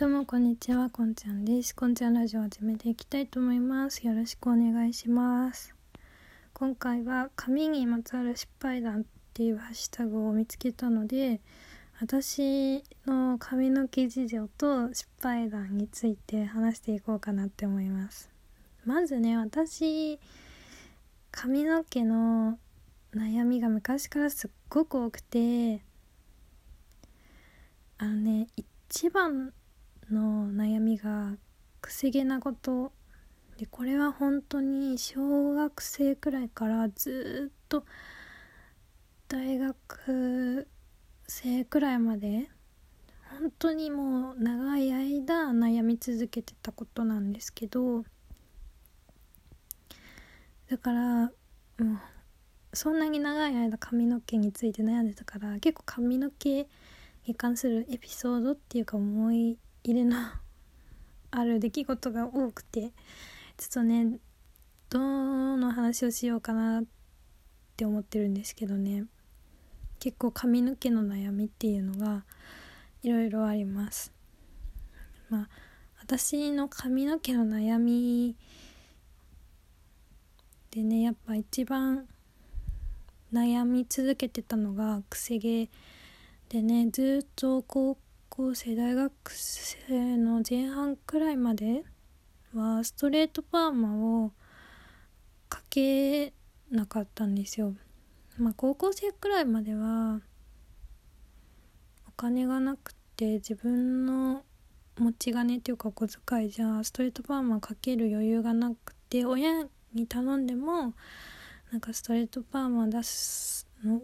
どうもこんにちは、こんちゃんです。こんちゃんラジオを始めていきたいと思います。よろしくお願いします。今回は髪にまつわる失敗談っていうハッシュタグを見つけたので、私の髪の毛事情と失敗談について話していこうかなって思います。まずね、私、髪の毛の悩みが昔からすっごく多くて、あのね、一番の悩みがくせ毛なことでこれは本当に小学生くらいからずっと大学生くらいまで本当にもう長い間悩み続けてたことなんですけどだからもうそんなに長い間髪の毛について悩んでたから結構髪の毛に関するエピソードっていうか思い入れのある出来事が多くてちょっとねどの話をしようかなって思ってるんですけどね。結構髪の毛の悩みっていうのがいろいろあります。まあ私の髪の毛の悩みでねやっぱ一番悩み続けてたのがくせ毛でねずっと高校生大学生の前半くらいまではストレートパーマをかけなかったんですよ。まあ高校生くらいまではお金がなくて自分の持ち金っていうかお小遣いじゃストレートパーマかける余裕がなくて親に頼んでもなんかストレートパーマ出すの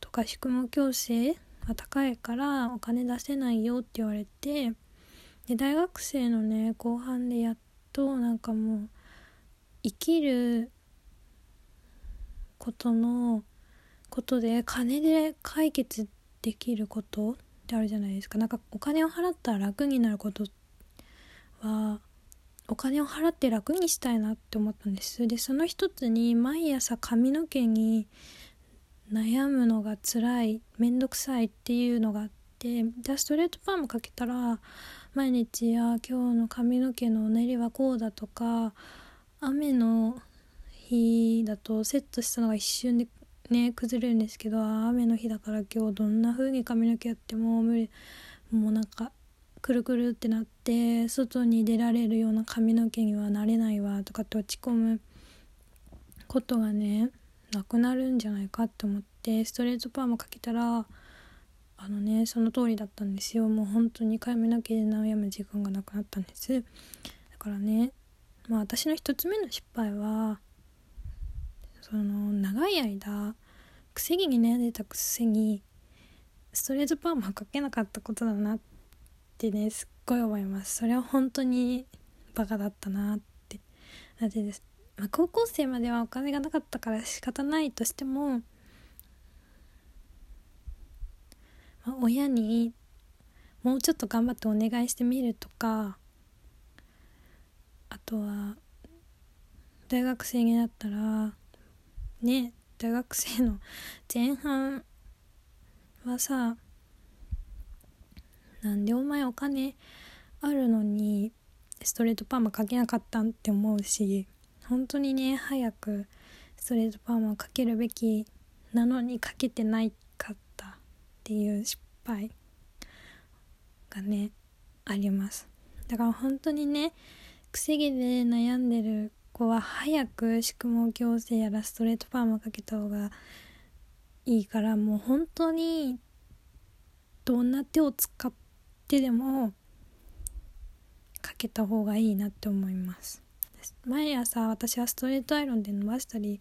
とか宿毛矯正が高いからお金出せないよって言われてで大学生のね後半でやっとなんかもう生きることのことで金で解決できることってあるじゃないですか。なんかお金を払ったら楽になることはお金を払って楽にしたいなって思ったんです。でその一つに毎朝髪の毛に悩むのが辛い面倒くさいっていうのがあってでストレートパーマかけたら毎日や今日の髪の毛のうねりはこうだとか雨の日だとセットしたのが一瞬でね崩れるんですけど雨の日だから今日どんな風に髪の毛やっても無理もうなんかくるくるってなって外に出られるような髪の毛にはなれないわとかって落ち込むことがねなくなるんじゃないかって思ってストレートパーマかけたらあのねその通りだったんですよ。もう本当に髪の毛で悩む時間がなくなったんです。だからねまあ私の一つ目の失敗はその長い間くせ毛に悩んでたくせにストレートパーマかけなかったことだなってねすっごい思います。それは本当にバカだったなって。だってですまあ、高校生まではお金がなかったから仕方ないとしても、まあ、親にもうちょっと頑張ってお願いしてみるとかあとは大学生になったらね大学生の前半はさなんでお前お金あるのにストレートパーマかけなかったんって思うし本当にね早くストレートパーマをかけるべきなのにかけてないかったっていう失敗がねあります。だから本当にねくせ毛で悩んでる子は早く宿毛矯正やらストレートパーマかけた方がいいからもう本当にどんな手を使ってでもかけた方がいいなって思います。毎朝私はストレートアイロンで伸ばしたり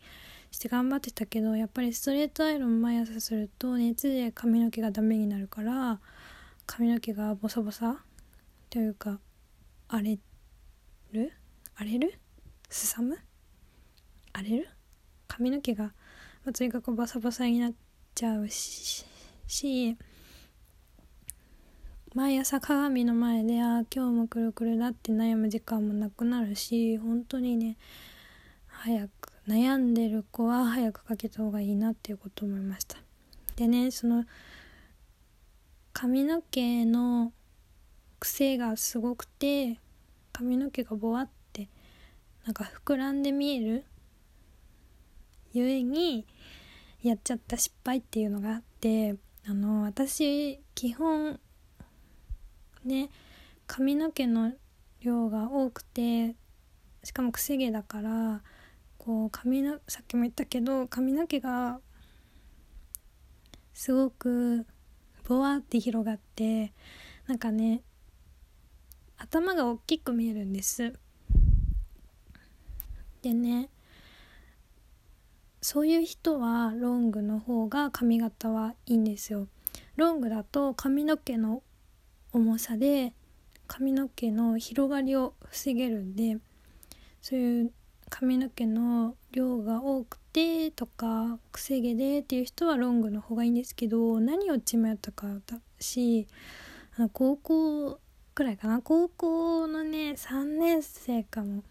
して頑張ってたけどやっぱりストレートアイロン毎朝すると熱で髪の毛がダメになるから髪の毛がボサボサというか荒れる？荒れる？すさむ？荒れる？髪の毛が、まあ、とにかくボサボサになっちゃうし毎朝鏡の前でああ今日もくるくるだって悩む時間もなくなるし本当にね早く悩んでる子は早くかけた方がいいなっていうこと思いました。でねその髪の毛の癖がすごくて髪の毛がボワってなんか膨らんで見えるゆえにやっちゃった失敗っていうのがあってあの私基本ね髪の毛の量が多くてしかもくせ毛だからこう髪のさっきも言ったけど髪の毛がすごくボワって広がってなんかね頭が大きく見えるんです。でねそういう人はロングの方が髪型はいいんですよ。ロングだと髪の毛の重さで髪の毛の広がりを防げるんでそういう髪の毛の量が多くてとかくせ毛でっていう人はロングの方がいいんですけど何をちまやったかだし高校くらいかな？高校のね3年生かも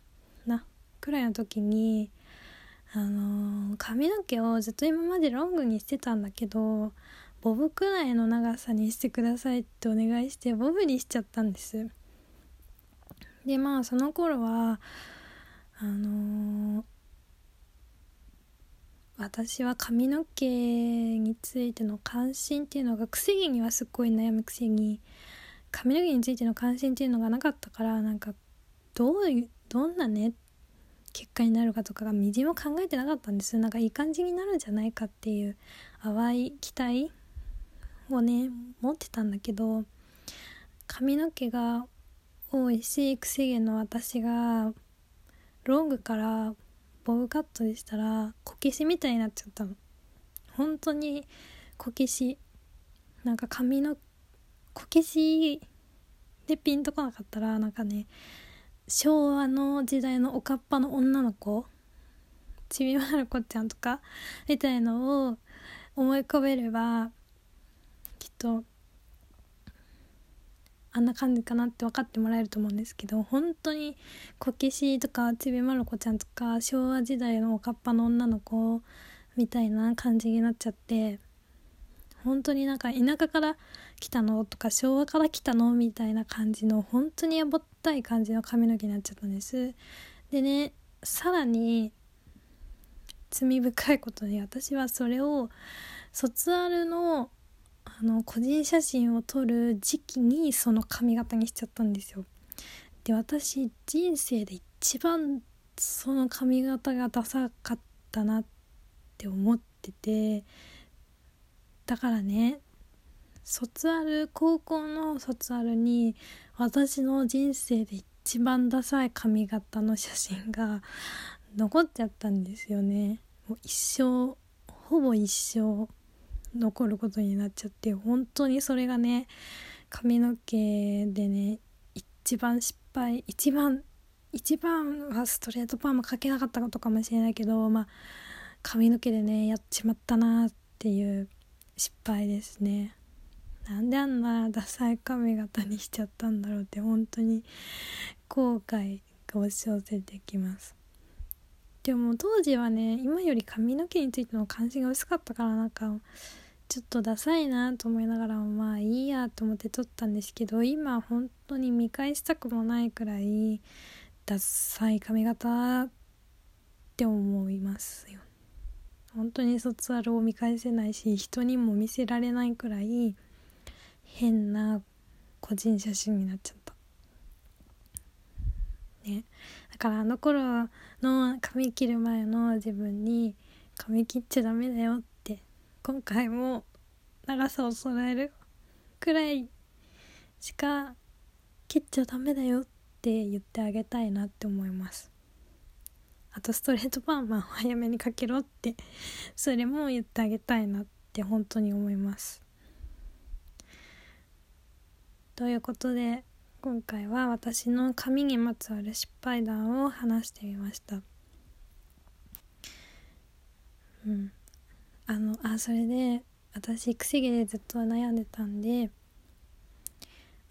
なくらいの時にあのー、髪の毛をずっと今までロングにしてたんだけどボブくらいの長さにしてくださいってお願いしてボブにしちゃったんです。でまあその頃はあのー、私は髪の毛についての関心っていうのがくせ毛にはすっごい悩むくせに髪の毛についての関心っていうのがなかったからなんかどういうどんなね結果になるかとかがみじも考えてなかったんです。なんかいい感じになるんじゃないかっていう淡い期待をね持ってたんだけど髪の毛が多いしくせ毛の私がロングからボブカットでしたらこけしみたいになっちゃったの。本当にこけし。なんか髪のこけしでピンとこなかったらなんかね昭和の時代のおかっぱの女の子ちびまる子ちゃんとかみたいのを思い浮かべればきっとあんな感じかなって分かってもらえると思うんですけど本当にこけしとかちびまる子ちゃんとか昭和時代のおかっぱの女の子みたいな感じになっちゃって本当になんか田舎から来たのとか昭和から来たのみたいな感じの本当にやぼったい感じの髪の毛になっちゃったんです。でねさらに罪深いことに私はそれを卒アルのあの個人写真を撮る時期にその髪型にしちゃったんですよ。で私人生で一番その髪型がダサかったなって思っててだからね卒アル高校の卒アルに私の人生で一番ダサい髪型の写真が残っちゃったんですよね。もう一生ほぼ一生。残ることになっちゃって本当にそれがね髪の毛でね一番失敗一番一番はストレートパーマかけなかったことかもしれないけどまあ髪の毛でねやっちまったなっていう失敗ですね。なんであんなダサい髪型にしちゃったんだろうって本当に後悔が押し寄せてきます。でも当時はね今より髪の毛についての関心が薄かったからなんかちょっとダサいなと思いながらまあいいやと思って撮ったんですけど今本当に見返したくもないくらいダサい髪型って思いますよ。本当に卒アルを見返せないし人にも見せられないくらい変な個人写真になっちゃったね。だからあの頃の髪切る前の自分に髪切っちゃダメだよって今回も長さを揃えるくらいしか切っちゃダメだよって言ってあげたいなって思います。あとストレートパーマを早めにかけろってそれも言ってあげたいなって本当に思います。ということで今回は私の髪にまつわる失敗談を話してみました。うん。あのあそれで私くせ毛でずっと悩んでたんで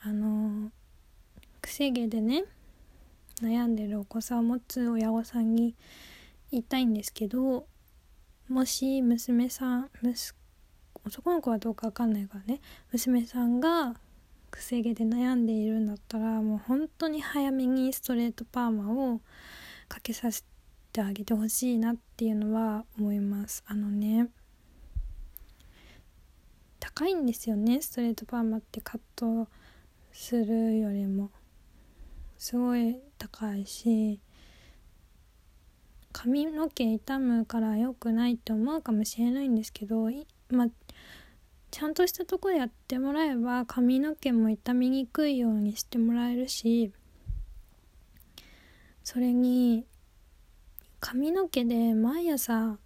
あのくせ毛でね悩んでるお子さんを持つ親御さんに言いたいんですけどもし娘さん息男の子はどうか分かんないからね娘さんがくせ毛で悩んでいるんだったらもう本当に早めにストレートパーマをかけさせてあげてほしいなっていうのは思います。あのね。高いんですよねストレートパーマってカットするよりも。すごい高いし髪の毛傷むから良くないって思うかもしれないんですけどまあちゃんとしたとこでやってもらえば髪の毛も傷みにくいようにしてもらえるしそれに髪の毛で毎朝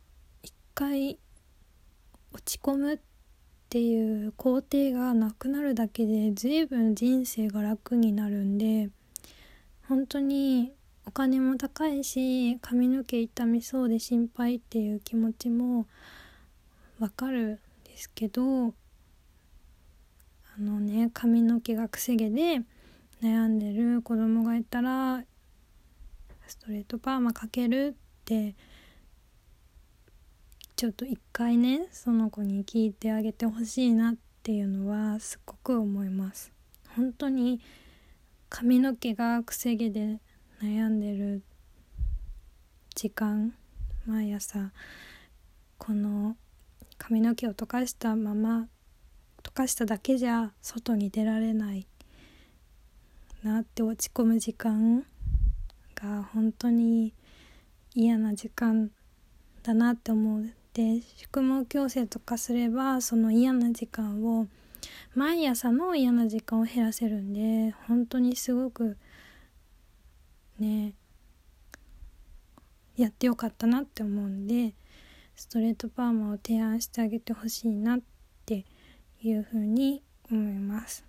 一回落ち込むっていう工程がなくなるだけで随分人生が楽になるんで本当にお金も高いし髪の毛傷みそうで心配っていう気持ちもわかるですけどあのね髪の毛がくせ毛で悩んでる子供がいたらストレートパーマかけるってちょっと一回ねその子に聞いてあげてほしいなっていうのはすっごく思います。本当に髪の毛がくせ毛で悩んでる時間毎朝この髪の毛を溶かしたまま溶かしただけじゃ外に出られないなって落ち込む時間が本当に嫌な時間だなって思う。で宿毛矯正とかすればその嫌な時間を毎朝の嫌な時間を減らせるんで本当にすごくねやってよかったなって思うんでストレートパーマを提案してあげてほしいなっていうふうに思います。